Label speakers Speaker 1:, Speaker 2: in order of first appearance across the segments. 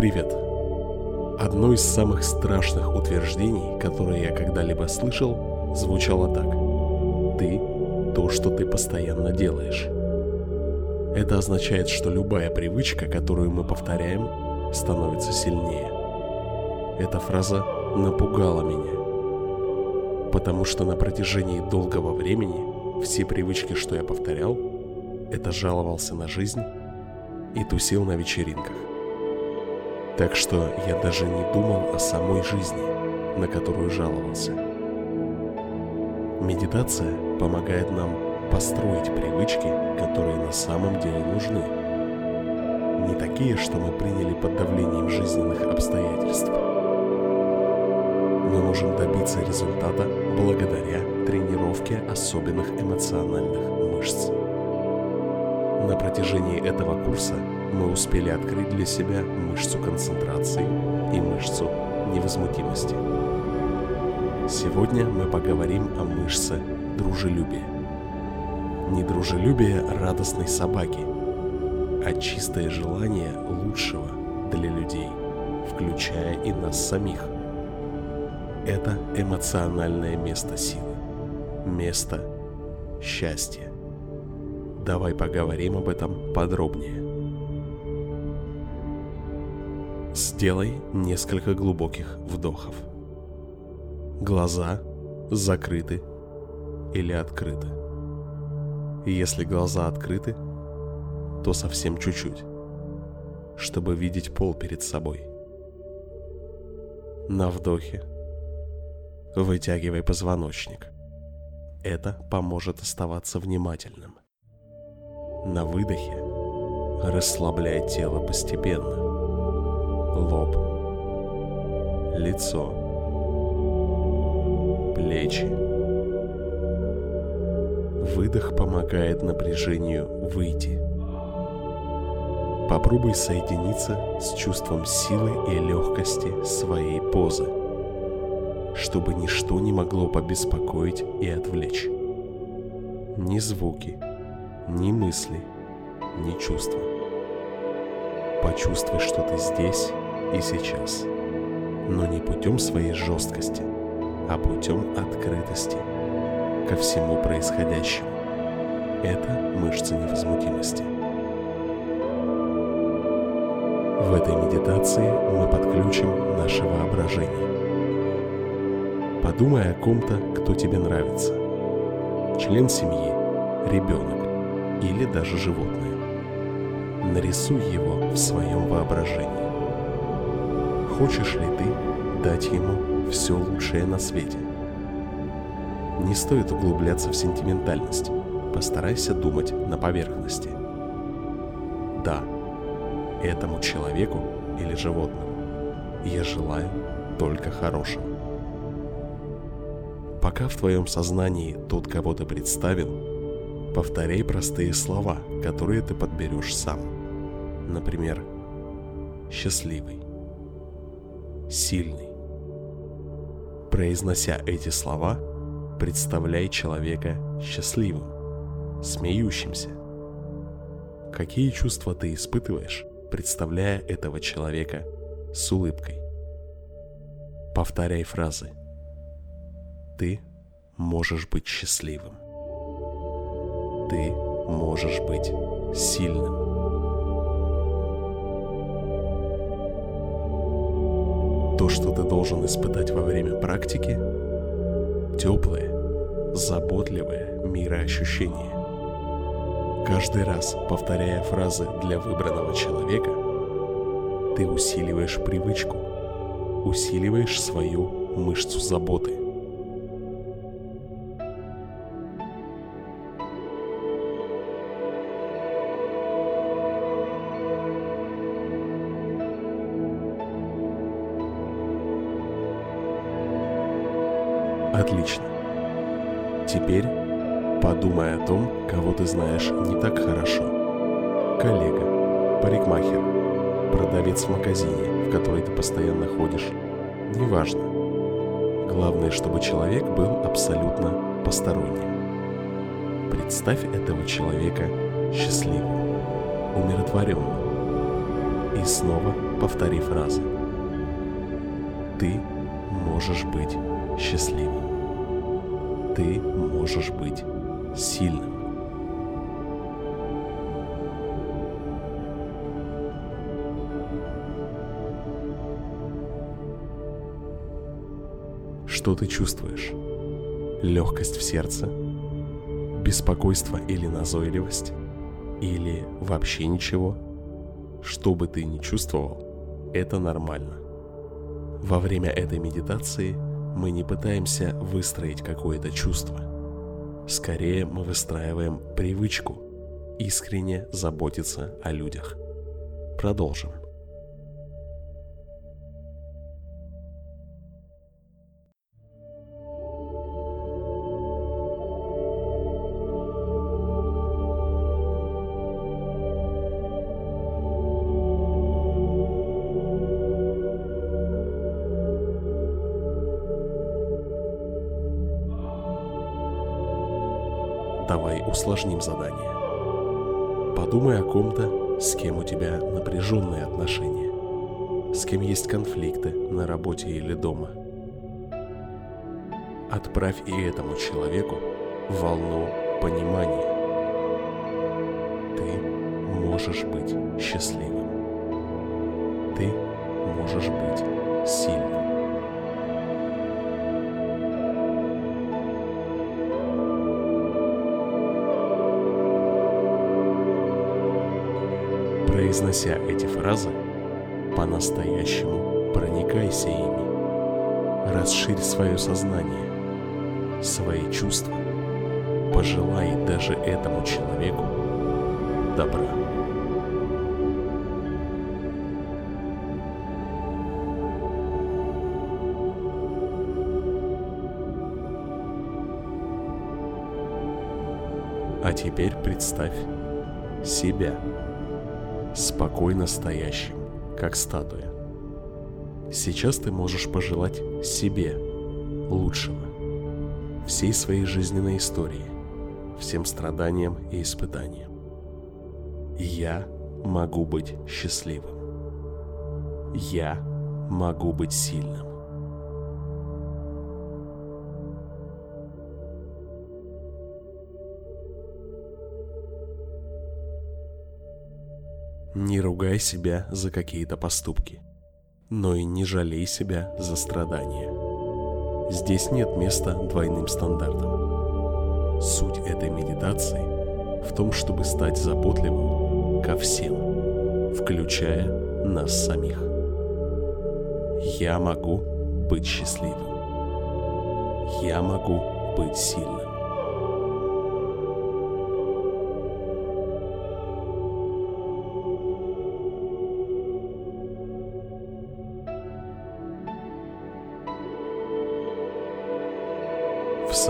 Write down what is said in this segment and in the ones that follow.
Speaker 1: Привет! Одно из самых страшных утверждений, которое я когда-либо слышал, звучало так. Ты – то, что ты постоянно делаешь. Это означает, что любая привычка, которую мы повторяем, становится сильнее. Эта фраза напугала меня, потому что на протяжении долгого времени все привычки, что я повторял, это жаловался на жизнь и тусил на вечеринках. Так что я даже не думал о самой жизни, на которую жаловался. Медитация помогает нам построить привычки, которые на самом деле нужны. Не такие, что мы приняли под давлением жизненных обстоятельств. Мы можем добиться результата благодаря тренировке особенных эмоциональных мышц. На протяжении этого курса мы успели открыть для себя мышцу концентрации и мышцу невозмутимости. Сегодня мы поговорим о мышце дружелюбия. Не дружелюбие радостной собаки, а чистое желание лучшего для людей, включая и нас самих. Это эмоциональное место силы, место счастья. Давай поговорим об этом подробнее. Сделай несколько глубоких вдохов. Глаза закрыты или открыты. Если глаза открыты, то совсем чуть-чуть, чтобы видеть пол перед собой. На вдохе вытягивай позвоночник. Это поможет оставаться внимательным. На выдохе расслабляй тело постепенно. Лоб, лицо, плечи. Выдох помогает напряжению выйти. Попробуй соединиться с чувством силы и легкости своей позы, чтобы ничто не могло побеспокоить и отвлечь. Ни звуки – ни мысли, ни чувства. Почувствуй, что ты здесь и сейчас, но не путем своей жесткости, а путем открытости ко всему происходящему. Это мышца невозмутимости. В этой медитации мы подключим наше воображение. Подумай о ком-то, кто тебе нравится. Член семьи, ребенок или даже животное. Нарисуй его в своем воображении. Хочешь ли ты дать ему все лучшее на свете? Не стоит углубляться в сентиментальность. Постарайся думать на поверхности. Да, этому человеку или животному я желаю только хорошего. Пока в твоем сознании тот, кого ты представил, Повторяй простые слова, которые ты подберешь сам. Например, счастливый, сильный. Произнося эти слова, представляй человека счастливым, смеющимся. Какие чувства ты испытываешь, представляя этого человека с улыбкой? Повторяй фразы. Ты можешь быть счастливым ты можешь быть сильным. То, что ты должен испытать во время практики, теплое, заботливое мироощущение. Каждый раз, повторяя фразы для выбранного человека, ты усиливаешь привычку, усиливаешь свою мышцу заботы. Теперь подумай о том, кого ты знаешь не так хорошо. Коллега, парикмахер, продавец в магазине, в который ты постоянно ходишь. Неважно. Главное, чтобы человек был абсолютно посторонним. Представь этого человека счастливым, умиротворенным. и снова повтори фразы. Ты можешь быть счастливым. Ты можешь быть сильным. Что ты чувствуешь? Легкость в сердце? Беспокойство или назойливость? Или вообще ничего? Что бы ты ни чувствовал, это нормально. Во время этой медитации мы не пытаемся выстроить какое-то чувство. Скорее мы выстраиваем привычку искренне заботиться о людях. Продолжим. Давай усложним задание. Подумай о ком-то, с кем у тебя напряженные отношения, с кем есть конфликты на работе или дома. Отправь и этому человеку волну понимания. Ты можешь быть счастливым. Ты можешь быть сильным. Произнося эти фразы, по-настоящему проникайся ими. Расширь свое сознание, свои чувства. Пожелай даже этому человеку добра. А теперь представь себя спокойно стоящим, как статуя. Сейчас ты можешь пожелать себе лучшего, всей своей жизненной истории, всем страданиям и испытаниям. Я могу быть счастливым. Я могу быть сильным. Не ругай себя за какие-то поступки, но и не жалей себя за страдания. Здесь нет места двойным стандартам. Суть этой медитации в том, чтобы стать заботливым ко всем, включая нас самих. Я могу быть счастливым. Я могу быть сильным.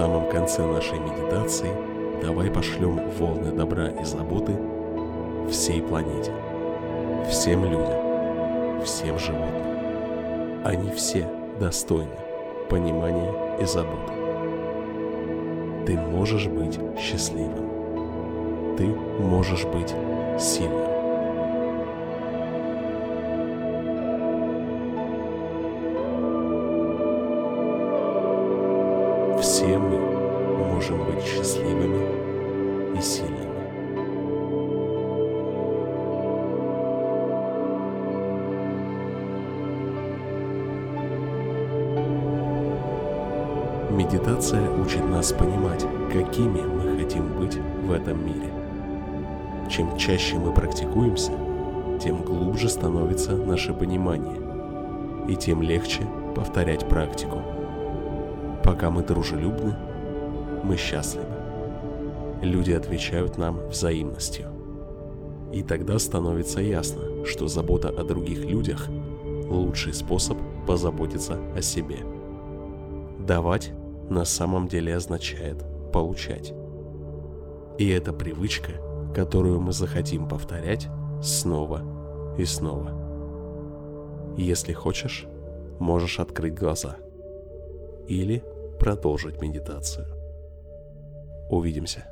Speaker 1: Самом конце нашей медитации давай пошлем волны добра и заботы всей планете, всем людям, всем животным. Они все достойны понимания и заботы. Ты можешь быть счастливым. Ты можешь быть сильным. Медитация учит нас понимать, какими мы хотим быть в этом мире. Чем чаще мы практикуемся, тем глубже становится наше понимание, и тем легче повторять практику. Пока мы дружелюбны, мы счастливы. Люди отвечают нам взаимностью. И тогда становится ясно, что забота о других людях – лучший способ позаботиться о себе. Давать на самом деле означает получать. И это привычка, которую мы захотим повторять снова и снова. Если хочешь, можешь открыть глаза или продолжить медитацию. Увидимся.